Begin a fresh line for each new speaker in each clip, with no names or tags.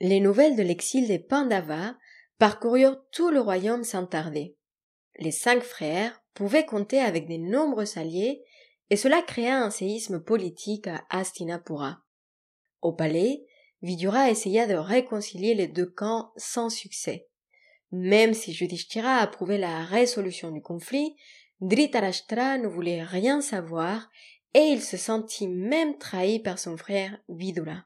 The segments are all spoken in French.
Les nouvelles de l'exil des Pandavas parcoururent tout le royaume sans tarder. Les cinq frères pouvaient compter avec des nombreux alliés et cela créa un séisme politique à Hastinapura. Au palais, Vidura essaya de réconcilier les deux camps sans succès. Même si Yudhishthira approuvait la résolution du conflit, Dhritarashtra ne voulait rien savoir et il se sentit même trahi par son frère Vidura.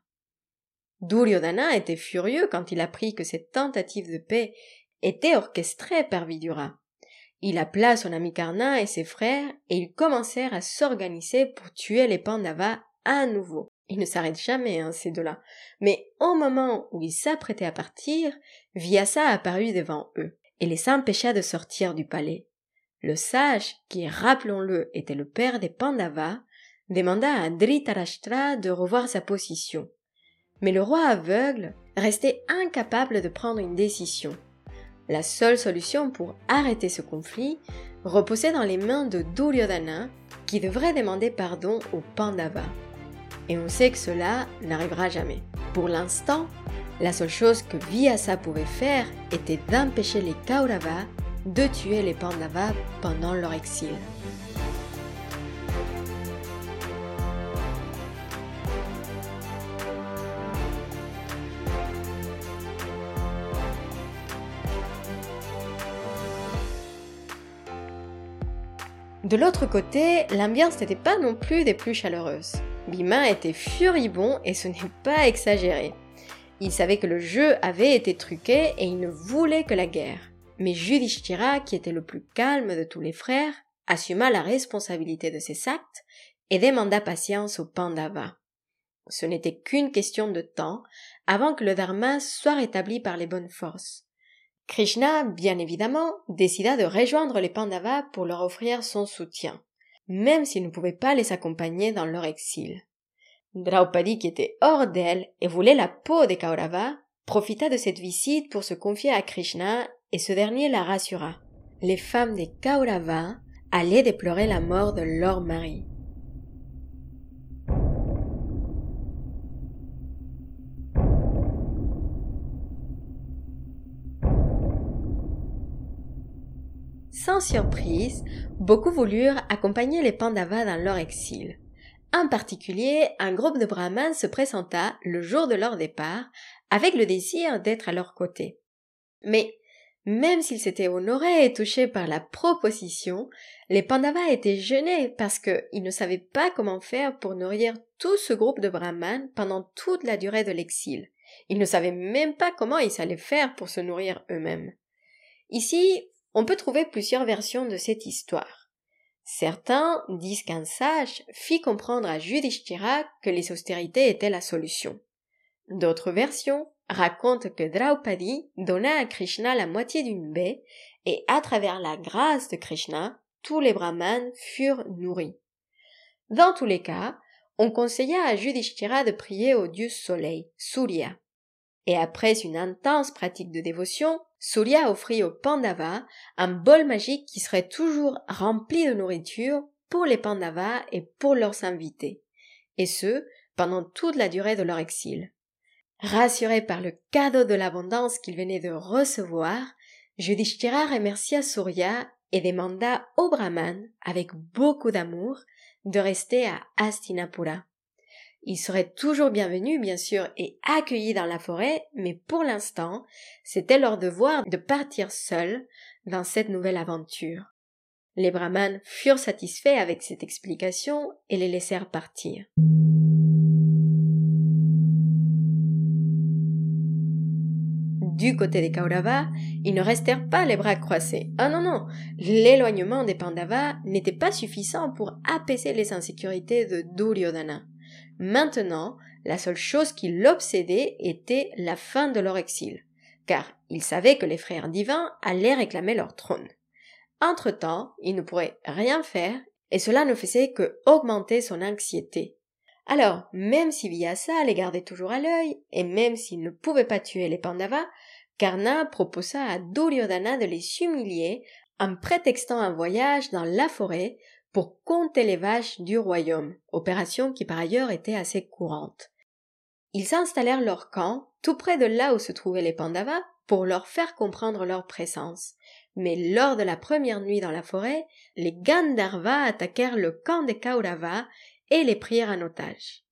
Duryodhana était furieux quand il apprit que cette tentative de paix était orchestrée par Vidura. Il appela son ami Karna et ses frères et ils commencèrent à s'organiser pour tuer les Pandavas à nouveau. Ils ne s'arrêtent jamais, hein, ces deux-là. Mais au moment où ils s'apprêtaient à partir, Vyasa apparut devant eux et les empêcha de sortir du palais. Le sage, qui, rappelons-le, était le père des Pandavas, demanda à Dhritarashtra de revoir sa position. Mais le roi aveugle restait incapable de prendre une décision. La seule solution pour arrêter ce conflit reposait dans les mains de Duryodhana, qui devrait demander pardon aux Pandavas. Et on sait que cela n'arrivera jamais. Pour l'instant, la seule chose que Vyasa pouvait faire était d'empêcher les Kauravas de tuer les Pandavas pendant leur exil. De l'autre côté, l'ambiance n'était pas non plus des plus chaleureuses. Bima était furibond et ce n'est pas exagéré. Il savait que le jeu avait été truqué et il ne voulait que la guerre. Mais Judishthira, qui était le plus calme de tous les frères, assuma la responsabilité de ses actes et demanda patience aux Pandavas. Ce n'était qu'une question de temps avant que le Dharma soit rétabli par les bonnes forces. Krishna, bien évidemment, décida de rejoindre les Pandavas pour leur offrir son soutien, même s'il ne pouvait pas les accompagner dans leur exil. Draupadi, qui était hors d'elle et voulait la peau des Kauravas, profita de cette visite pour se confier à Krishna et ce dernier la rassura. Les femmes des Kauravas allaient déplorer la mort de leur mari. Sans surprise, beaucoup voulurent accompagner les Pandavas dans leur exil. En particulier, un groupe de brahmanes se présenta le jour de leur départ avec le désir d'être à leur côté. Mais même s'ils s'étaient honorés et touchés par la proposition, les Pandavas étaient gênés parce qu'ils ne savaient pas comment faire pour nourrir tout ce groupe de brahmanes pendant toute la durée de l'exil. Ils ne savaient même pas comment ils allaient faire pour se nourrir eux-mêmes. Ici, on peut trouver plusieurs versions de cette histoire. Certains disent qu'un sage fit comprendre à Yudhishthira que les austérités étaient la solution. D'autres versions racontent que Draupadi donna à Krishna la moitié d'une baie et à travers la grâce de Krishna, tous les brahmanes furent nourris. Dans tous les cas, on conseilla à Yudhishthira de prier au dieu soleil, Surya. Et après une intense pratique de dévotion, Surya offrit aux Pandavas un bol magique qui serait toujours rempli de nourriture pour les Pandavas et pour leurs invités, et ce, pendant toute la durée de leur exil. Rassuré par le cadeau de l'abondance qu'il venait de recevoir, Yudhishthira remercia Surya et demanda au Brahman, avec beaucoup d'amour, de rester à Astinapura. Ils seraient toujours bienvenus, bien sûr, et accueillis dans la forêt, mais pour l'instant, c'était leur devoir de partir seuls dans cette nouvelle aventure. Les brahmanes furent satisfaits avec cette explication et les laissèrent partir. Du côté des Kauravas, ils ne restèrent pas les bras croisés. Ah non, non, l'éloignement des Pandavas n'était pas suffisant pour apaiser les insécurités de Duryodhana. Maintenant, la seule chose qui l'obsédait était la fin de leur exil, car il savait que les frères divins allaient réclamer leur trône. Entre-temps, il ne pourrait rien faire, et cela ne faisait que augmenter son anxiété. Alors, même si Vyasa les gardait toujours à l'œil, et même s'il ne pouvait pas tuer les Pandavas, Karna proposa à Duryodhana de les humilier en prétextant un voyage dans la forêt pour compter les vaches du royaume, opération qui par ailleurs était assez courante. Ils s'installèrent leur camp tout près de là où se trouvaient les Pandavas pour leur faire comprendre leur présence. Mais lors de la première nuit dans la forêt, les Gandharvas attaquèrent le camp des Kauravas et les prirent en otage.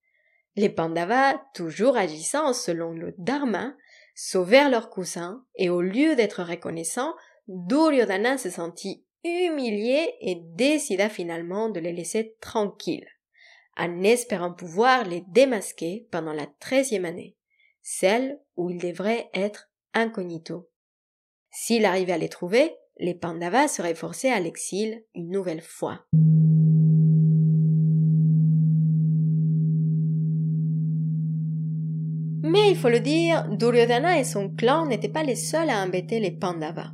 Les Pandavas, toujours agissant selon le Dharma, sauvèrent leurs cousins et au lieu d'être reconnaissants, Duryodhana se sentit humilié et décida finalement de les laisser tranquilles, en espérant pouvoir les démasquer pendant la treizième année, celle où ils devraient être incognito. S'il arrivait à les trouver, les Pandavas seraient forcés à l'exil une nouvelle fois. Mais il faut le dire, Duryodhana et son clan n'étaient pas les seuls à embêter les Pandavas.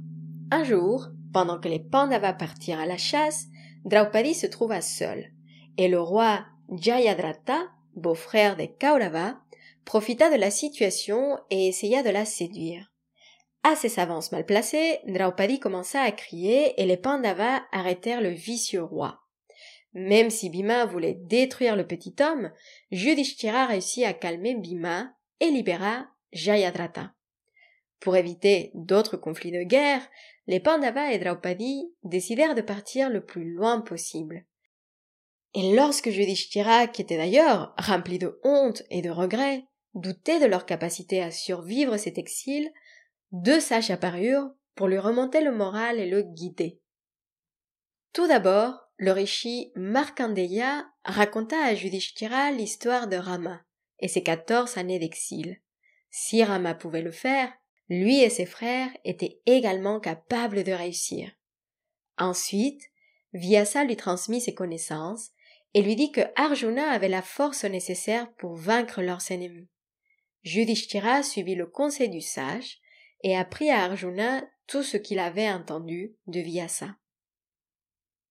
Un jour, pendant que les Pandavas partirent à la chasse, Draupadi se trouva seule, et le roi Jayadratha, beau-frère des Kaurava, profita de la situation et essaya de la séduire. À ses avances mal placées, Draupadi commença à crier et les Pandavas arrêtèrent le vicieux roi. Même si Bhima voulait détruire le petit homme, Yudhishthira réussit à calmer Bhima et libéra Jayadratha. Pour éviter d'autres conflits de guerre, les Pandavas et Draupadi décidèrent de partir le plus loin possible. Et lorsque Yudhishthira, qui était d'ailleurs rempli de honte et de regrets, doutait de leur capacité à survivre cet exil, deux sages apparurent pour lui remonter le moral et le guider. Tout d'abord, le rishi Markandeya raconta à Yudhishthira l'histoire de Rama et ses quatorze années d'exil. Si Rama pouvait le faire, lui et ses frères étaient également capables de réussir. Ensuite, Vyasa lui transmit ses connaissances et lui dit que Arjuna avait la force nécessaire pour vaincre leurs ennemis. Yudhishthira suivit le conseil du sage et apprit à Arjuna tout ce qu'il avait entendu de Vyasa.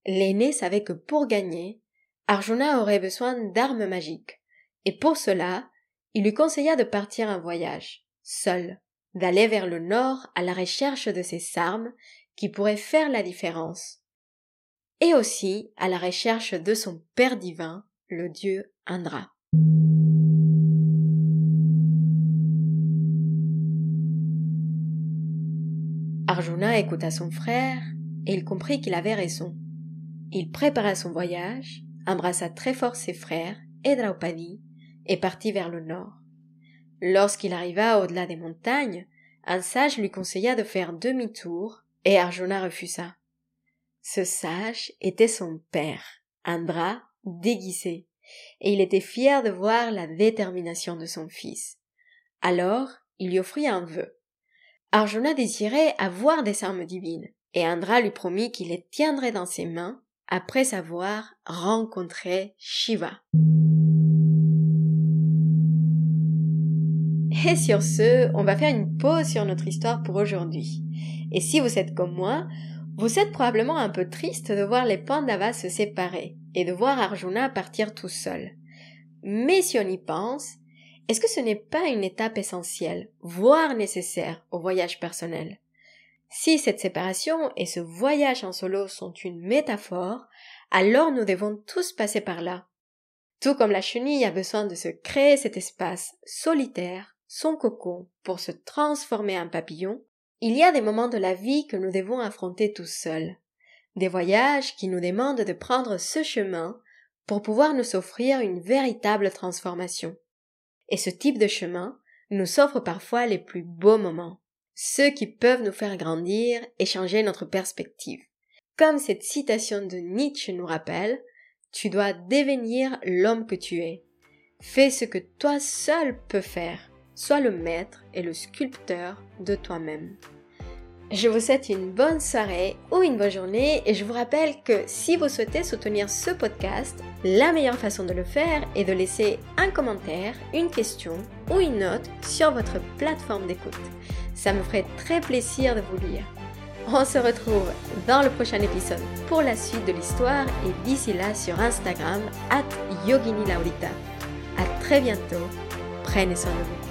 L'aîné savait que pour gagner, Arjuna aurait besoin d'armes magiques, et pour cela, il lui conseilla de partir en voyage, seul, d'aller vers le nord à la recherche de ces armes qui pourraient faire la différence, et aussi à la recherche de son Père divin, le dieu Indra. Arjuna écouta son frère et il comprit qu'il avait raison. Il prépara son voyage, embrassa très fort ses frères et Draupadi et partit vers le nord. Lorsqu'il arriva au-delà des montagnes, un sage lui conseilla de faire demi-tour, et Arjuna refusa. Ce sage était son père, Indra, déguisé, et il était fier de voir la détermination de son fils. Alors, il lui offrit un vœu. Arjuna désirait avoir des armes divines, et Indra lui promit qu'il les tiendrait dans ses mains après avoir rencontré Shiva. Et sur ce, on va faire une pause sur notre histoire pour aujourd'hui. Et si vous êtes comme moi, vous êtes probablement un peu triste de voir les Pandavas se séparer et de voir Arjuna partir tout seul. Mais si on y pense, est-ce que ce n'est pas une étape essentielle, voire nécessaire au voyage personnel? Si cette séparation et ce voyage en solo sont une métaphore, alors nous devons tous passer par là. Tout comme la chenille a besoin de se créer cet espace solitaire, son cocon pour se transformer en papillon, il y a des moments de la vie que nous devons affronter tout seuls, des voyages qui nous demandent de prendre ce chemin pour pouvoir nous offrir une véritable transformation. Et ce type de chemin nous offre parfois les plus beaux moments, ceux qui peuvent nous faire grandir et changer notre perspective. Comme cette citation de Nietzsche nous rappelle, tu dois devenir l'homme que tu es. Fais ce que toi seul peux faire. Sois le maître et le sculpteur de toi-même. Je vous souhaite une bonne soirée ou une bonne journée et je vous rappelle que si vous souhaitez soutenir ce podcast, la meilleure façon de le faire est de laisser un commentaire, une question ou une note sur votre plateforme d'écoute. Ça me ferait très plaisir de vous lire. On se retrouve dans le prochain épisode pour la suite de l'histoire et d'ici là sur Instagram at Yogini. À très bientôt. Prenez soin de vous.